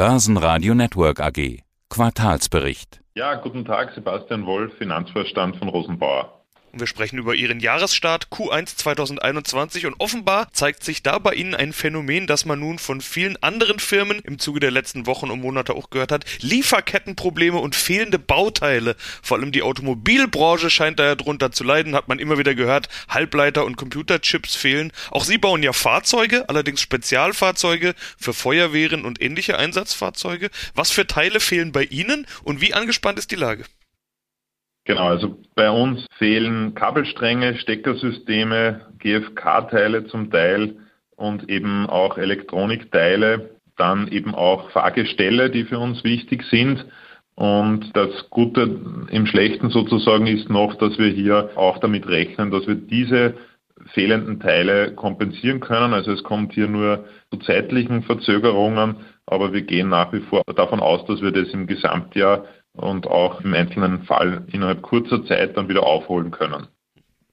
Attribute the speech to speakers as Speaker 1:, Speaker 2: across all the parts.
Speaker 1: Börsenradio Network AG. Quartalsbericht.
Speaker 2: Ja, guten Tag, Sebastian Wolf, Finanzvorstand von Rosenbauer.
Speaker 3: Wir sprechen über Ihren Jahresstart Q1 2021 und offenbar zeigt sich da bei Ihnen ein Phänomen, das man nun von vielen anderen Firmen im Zuge der letzten Wochen und Monate auch gehört hat. Lieferkettenprobleme und fehlende Bauteile. Vor allem die Automobilbranche scheint daher drunter zu leiden, hat man immer wieder gehört. Halbleiter und Computerchips fehlen. Auch Sie bauen ja Fahrzeuge, allerdings Spezialfahrzeuge für Feuerwehren und ähnliche Einsatzfahrzeuge. Was für Teile fehlen bei Ihnen und wie angespannt ist die Lage?
Speaker 2: Genau, also bei uns fehlen Kabelstränge, Steckersysteme, GFK-Teile zum Teil und eben auch Elektronikteile, dann eben auch Fahrgestelle, die für uns wichtig sind. Und das Gute im Schlechten sozusagen ist noch, dass wir hier auch damit rechnen, dass wir diese fehlenden Teile kompensieren können. Also es kommt hier nur zu zeitlichen Verzögerungen, aber wir gehen nach wie vor davon aus, dass wir das im Gesamtjahr und auch im einzelnen Fall innerhalb kurzer Zeit dann wieder aufholen können.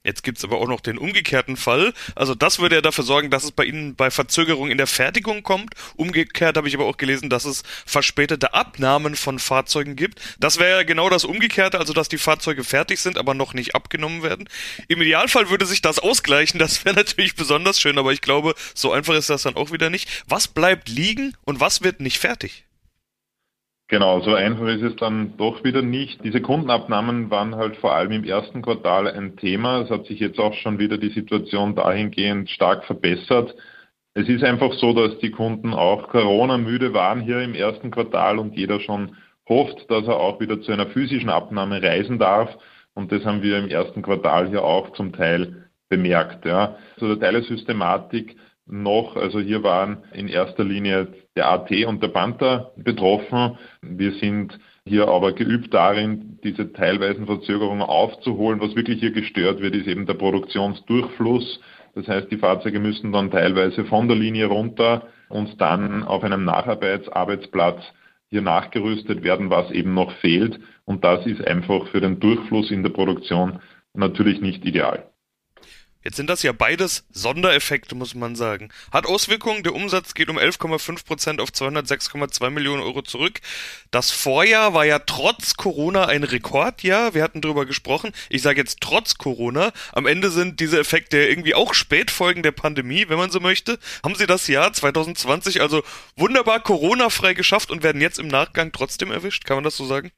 Speaker 3: Jetzt gibt's aber auch noch den umgekehrten Fall. Also das würde ja dafür sorgen, dass es bei Ihnen bei Verzögerung in der Fertigung kommt. Umgekehrt habe ich aber auch gelesen, dass es verspätete Abnahmen von Fahrzeugen gibt. Das wäre ja genau das Umgekehrte, also dass die Fahrzeuge fertig sind, aber noch nicht abgenommen werden. Im Idealfall würde sich das ausgleichen. Das wäre natürlich besonders schön, aber ich glaube, so einfach ist das dann auch wieder nicht. Was bleibt liegen und was wird nicht fertig?
Speaker 2: Genau, so einfach ist es dann doch wieder nicht. Diese Kundenabnahmen waren halt vor allem im ersten Quartal ein Thema. Es hat sich jetzt auch schon wieder die Situation dahingehend stark verbessert. Es ist einfach so, dass die Kunden auch Corona-müde waren hier im ersten Quartal und jeder schon hofft, dass er auch wieder zu einer physischen Abnahme reisen darf. Und das haben wir im ersten Quartal hier auch zum Teil bemerkt. Ja. Zu der Teilesystematik noch. Also hier waren in erster Linie der AT und der Panther betroffen. Wir sind hier aber geübt darin, diese teilweisen Verzögerungen aufzuholen. Was wirklich hier gestört wird, ist eben der Produktionsdurchfluss. Das heißt, die Fahrzeuge müssen dann teilweise von der Linie runter und dann auf einem Nacharbeitsarbeitsplatz hier nachgerüstet werden, was eben noch fehlt. Und das ist einfach für den Durchfluss in der Produktion natürlich nicht ideal.
Speaker 3: Jetzt sind das ja beides Sondereffekte, muss man sagen. Hat Auswirkungen, der Umsatz geht um 11,5 Prozent auf 206,2 Millionen Euro zurück. Das Vorjahr war ja trotz Corona ein Rekordjahr. Wir hatten drüber gesprochen. Ich sage jetzt trotz Corona. Am Ende sind diese Effekte irgendwie auch Spätfolgen der Pandemie, wenn man so möchte. Haben Sie das Jahr 2020 also wunderbar Corona-frei geschafft und werden jetzt im Nachgang trotzdem erwischt? Kann man das so sagen?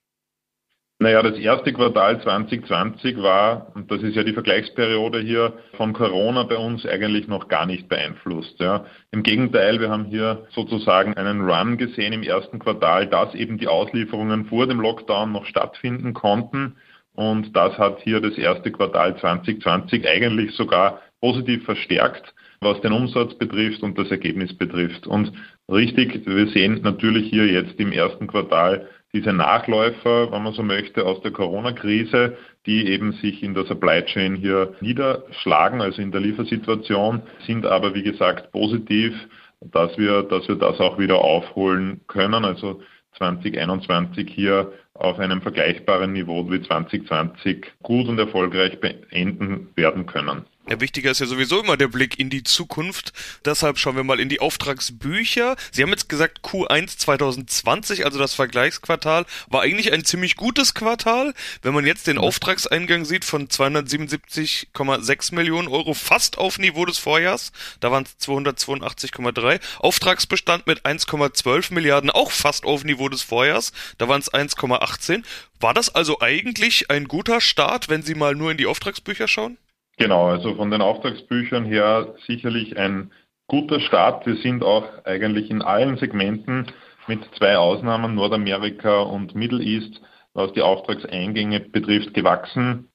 Speaker 2: Naja, das erste Quartal 2020 war, und das ist ja die Vergleichsperiode hier, von Corona bei uns eigentlich noch gar nicht beeinflusst. Ja. Im Gegenteil, wir haben hier sozusagen einen Run gesehen im ersten Quartal, dass eben die Auslieferungen vor dem Lockdown noch stattfinden konnten. Und das hat hier das erste Quartal 2020 eigentlich sogar positiv verstärkt, was den Umsatz betrifft und das Ergebnis betrifft. Und richtig, wir sehen natürlich hier jetzt im ersten Quartal diese Nachläufer, wenn man so möchte, aus der Corona-Krise, die eben sich in der Supply Chain hier niederschlagen, also in der Liefersituation, sind aber wie gesagt positiv, dass wir, dass wir das auch wieder aufholen können. Also 2021 hier auf einem vergleichbaren Niveau wie 2020 gut und erfolgreich beenden werden können.
Speaker 3: Ja, wichtiger ist ja sowieso immer der Blick in die Zukunft. Deshalb schauen wir mal in die Auftragsbücher. Sie haben jetzt gesagt, Q1 2020, also das Vergleichsquartal, war eigentlich ein ziemlich gutes Quartal. Wenn man jetzt den Auftragseingang sieht von 277,6 Millionen Euro, fast auf Niveau des Vorjahrs, da waren es 282,3. Auftragsbestand mit 1,12 Milliarden, auch fast auf Niveau des Vorjahrs, da waren es 1,18. War das also eigentlich ein guter Start, wenn Sie mal nur in die Auftragsbücher schauen?
Speaker 2: Genau, also von den Auftragsbüchern her sicherlich ein guter Start. Wir sind auch eigentlich in allen Segmenten mit zwei Ausnahmen, Nordamerika und Middle East, was die Auftragseingänge betrifft, gewachsen.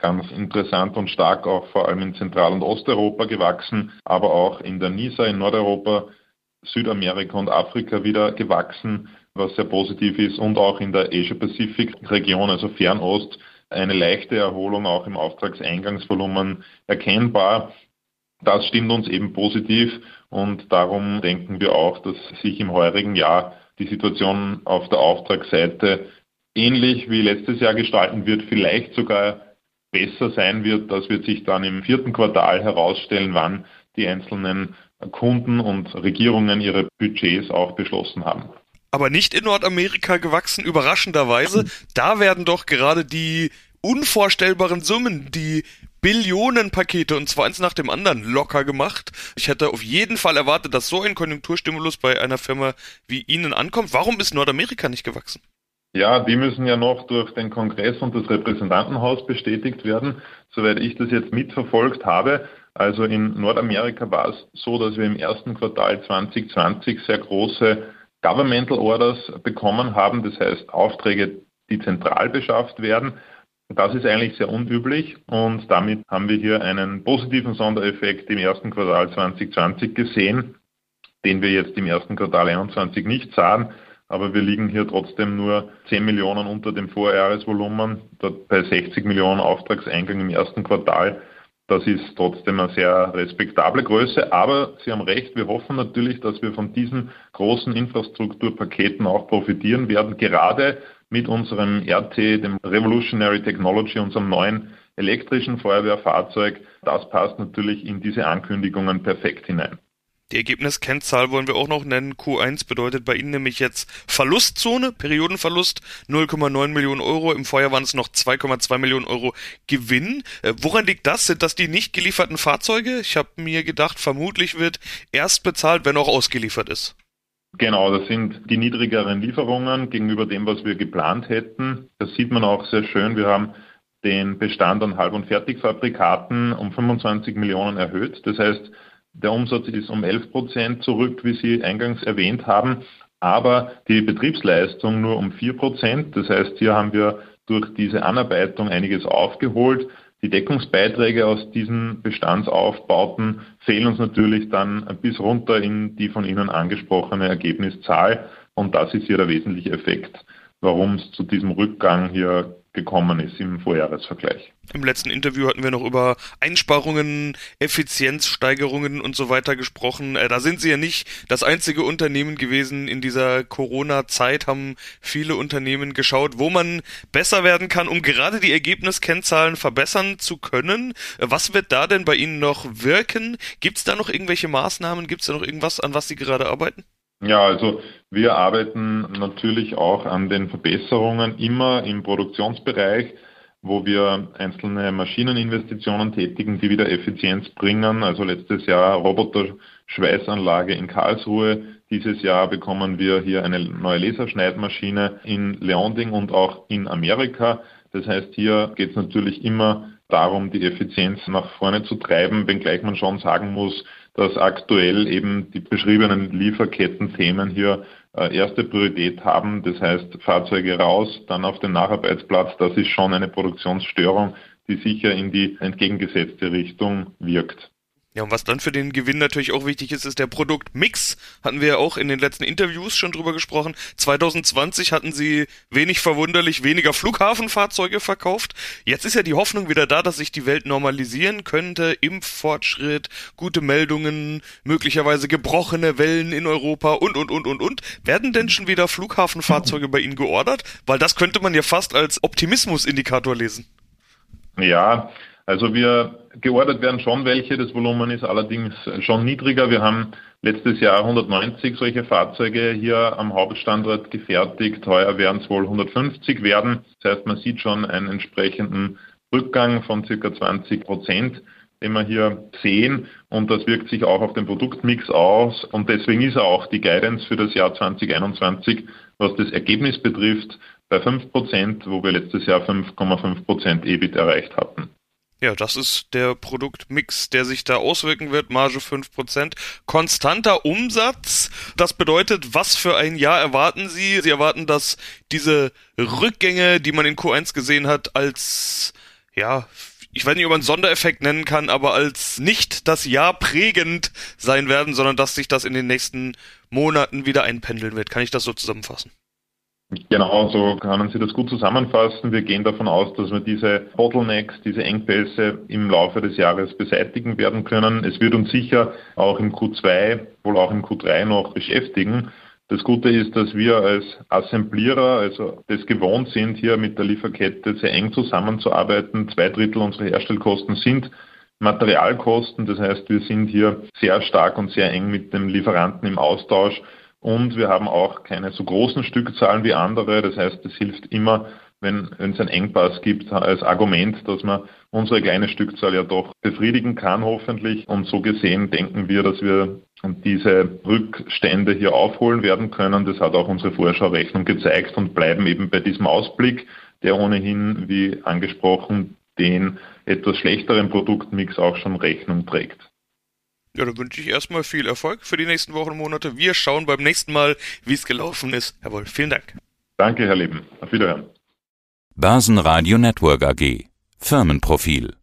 Speaker 2: Ganz interessant und stark auch vor allem in Zentral- und Osteuropa gewachsen, aber auch in der NISA in Nordeuropa, Südamerika und Afrika wieder gewachsen, was sehr positiv ist und auch in der Asia-Pacific-Region, also Fernost, eine leichte Erholung auch im Auftragseingangsvolumen erkennbar. Das stimmt uns eben positiv und darum denken wir auch, dass sich im heurigen Jahr die Situation auf der Auftragsseite ähnlich wie letztes Jahr gestalten wird, vielleicht sogar besser sein wird. Das wird sich dann im vierten Quartal herausstellen, wann die einzelnen Kunden und Regierungen ihre Budgets auch beschlossen haben.
Speaker 3: Aber nicht in Nordamerika gewachsen, überraschenderweise. Da werden doch gerade die unvorstellbaren Summen, die Billionenpakete und zwar eins nach dem anderen locker gemacht. Ich hätte auf jeden Fall erwartet, dass so ein Konjunkturstimulus bei einer Firma wie Ihnen ankommt. Warum ist Nordamerika nicht gewachsen?
Speaker 2: Ja, die müssen ja noch durch den Kongress und das Repräsentantenhaus bestätigt werden, soweit ich das jetzt mitverfolgt habe. Also in Nordamerika war es so, dass wir im ersten Quartal 2020 sehr große Governmental Orders bekommen haben, das heißt Aufträge, die zentral beschafft werden. Das ist eigentlich sehr unüblich und damit haben wir hier einen positiven Sondereffekt im ersten Quartal 2020 gesehen, den wir jetzt im ersten Quartal 2021 nicht sahen. Aber wir liegen hier trotzdem nur 10 Millionen unter dem Vorjahresvolumen, bei 60 Millionen Auftragseingang im ersten Quartal. Das ist trotzdem eine sehr respektable Größe. Aber Sie haben recht, wir hoffen natürlich, dass wir von diesen großen Infrastrukturpaketen auch profitieren werden, gerade mit unserem RT, dem Revolutionary Technology, unserem neuen elektrischen Feuerwehrfahrzeug. Das passt natürlich in diese Ankündigungen perfekt hinein.
Speaker 3: Die Ergebniskennzahl wollen wir auch noch nennen. Q1 bedeutet bei Ihnen nämlich jetzt Verlustzone, Periodenverlust 0,9 Millionen Euro. Im Vorjahr waren es noch 2,2 Millionen Euro Gewinn. Äh, woran liegt das? Sind das die nicht gelieferten Fahrzeuge? Ich habe mir gedacht, vermutlich wird erst bezahlt, wenn auch ausgeliefert ist.
Speaker 2: Genau, das sind die niedrigeren Lieferungen gegenüber dem, was wir geplant hätten. Das sieht man auch sehr schön. Wir haben den Bestand an Halb- und Fertigfabrikaten um 25 Millionen erhöht. Das heißt, der Umsatz ist um 11 Prozent zurück, wie Sie eingangs erwähnt haben, aber die Betriebsleistung nur um 4 Prozent. Das heißt, hier haben wir durch diese Anarbeitung einiges aufgeholt. Die Deckungsbeiträge aus diesen Bestandsaufbauten fehlen uns natürlich dann bis runter in die von Ihnen angesprochene Ergebniszahl. Und das ist hier der wesentliche Effekt, warum es zu diesem Rückgang hier gekommen ist im Vorjahresvergleich.
Speaker 3: Im letzten Interview hatten wir noch über Einsparungen, Effizienzsteigerungen und so weiter gesprochen. Äh, da sind Sie ja nicht das einzige Unternehmen gewesen. In dieser Corona-Zeit haben viele Unternehmen geschaut, wo man besser werden kann, um gerade die Ergebniskennzahlen verbessern zu können. Äh, was wird da denn bei Ihnen noch wirken? Gibt es da noch irgendwelche Maßnahmen? Gibt es da noch irgendwas, an was Sie gerade arbeiten?
Speaker 2: Ja, also wir arbeiten natürlich auch an den Verbesserungen immer im Produktionsbereich, wo wir einzelne Maschineninvestitionen tätigen, die wieder Effizienz bringen. Also letztes Jahr Roboter-Schweißanlage in Karlsruhe. Dieses Jahr bekommen wir hier eine neue Laserschneidmaschine in Leonding und auch in Amerika. Das heißt, hier geht es natürlich immer darum, die Effizienz nach vorne zu treiben, wenngleich man schon sagen muss, dass aktuell eben die beschriebenen Lieferketten-Themen hier äh, erste Priorität haben. Das heißt, Fahrzeuge raus, dann auf den Nacharbeitsplatz. Das ist schon eine Produktionsstörung, die sicher in die entgegengesetzte Richtung wirkt.
Speaker 3: Ja, und was dann für den Gewinn natürlich auch wichtig ist, ist der Produktmix. Hatten wir ja auch in den letzten Interviews schon drüber gesprochen. 2020 hatten sie wenig verwunderlich weniger Flughafenfahrzeuge verkauft. Jetzt ist ja die Hoffnung wieder da, dass sich die Welt normalisieren könnte. Impffortschritt, gute Meldungen, möglicherweise gebrochene Wellen in Europa und, und, und, und, und. Werden denn schon wieder Flughafenfahrzeuge bei Ihnen geordert? Weil das könnte man ja fast als Optimismusindikator lesen.
Speaker 2: Ja, also wir geordert werden schon welche, das Volumen ist allerdings schon niedriger. Wir haben letztes Jahr 190 solche Fahrzeuge hier am Hauptstandort gefertigt. Heuer werden es wohl 150 werden. Das heißt, man sieht schon einen entsprechenden Rückgang von circa 20 Prozent, den wir hier sehen. Und das wirkt sich auch auf den Produktmix aus. Und deswegen ist auch die Guidance für das Jahr 2021, was das Ergebnis betrifft, bei 5 Prozent, wo wir letztes Jahr 5,5 Prozent EBIT erreicht hatten.
Speaker 3: Ja, das ist der Produktmix, der sich da auswirken wird. Marge 5%. Konstanter Umsatz. Das bedeutet, was für ein Jahr erwarten Sie? Sie erwarten, dass diese Rückgänge, die man in Q1 gesehen hat, als, ja, ich weiß nicht, ob man einen Sondereffekt nennen kann, aber als nicht das Jahr prägend sein werden, sondern dass sich das in den nächsten Monaten wieder einpendeln wird. Kann ich das so zusammenfassen?
Speaker 2: Genau, so können Sie das gut zusammenfassen. Wir gehen davon aus, dass wir diese Bottlenecks, diese Engpässe im Laufe des Jahres beseitigen werden können. Es wird uns sicher auch im Q2, wohl auch im Q3 noch beschäftigen. Das Gute ist, dass wir als Assemblierer, also das gewohnt sind, hier mit der Lieferkette sehr eng zusammenzuarbeiten. Zwei Drittel unserer Herstellkosten sind Materialkosten. Das heißt, wir sind hier sehr stark und sehr eng mit dem Lieferanten im Austausch und wir haben auch keine so großen Stückzahlen wie andere. Das heißt, es hilft immer, wenn, es einen Engpass gibt, als Argument, dass man unsere kleine Stückzahl ja doch befriedigen kann, hoffentlich. Und so gesehen denken wir, dass wir diese Rückstände hier aufholen werden können. Das hat auch unsere Vorschaurechnung gezeigt und bleiben eben bei diesem Ausblick, der ohnehin, wie angesprochen, den etwas schlechteren Produktmix auch schon Rechnung trägt.
Speaker 3: Ja, dann wünsche ich erstmal viel Erfolg für die nächsten Wochen und Monate. Wir schauen beim nächsten Mal, wie es gelaufen ist. Jawohl, vielen Dank.
Speaker 2: Danke, Herr Leben. Auf Wiederhören.
Speaker 1: Börsenradio Network AG. Firmenprofil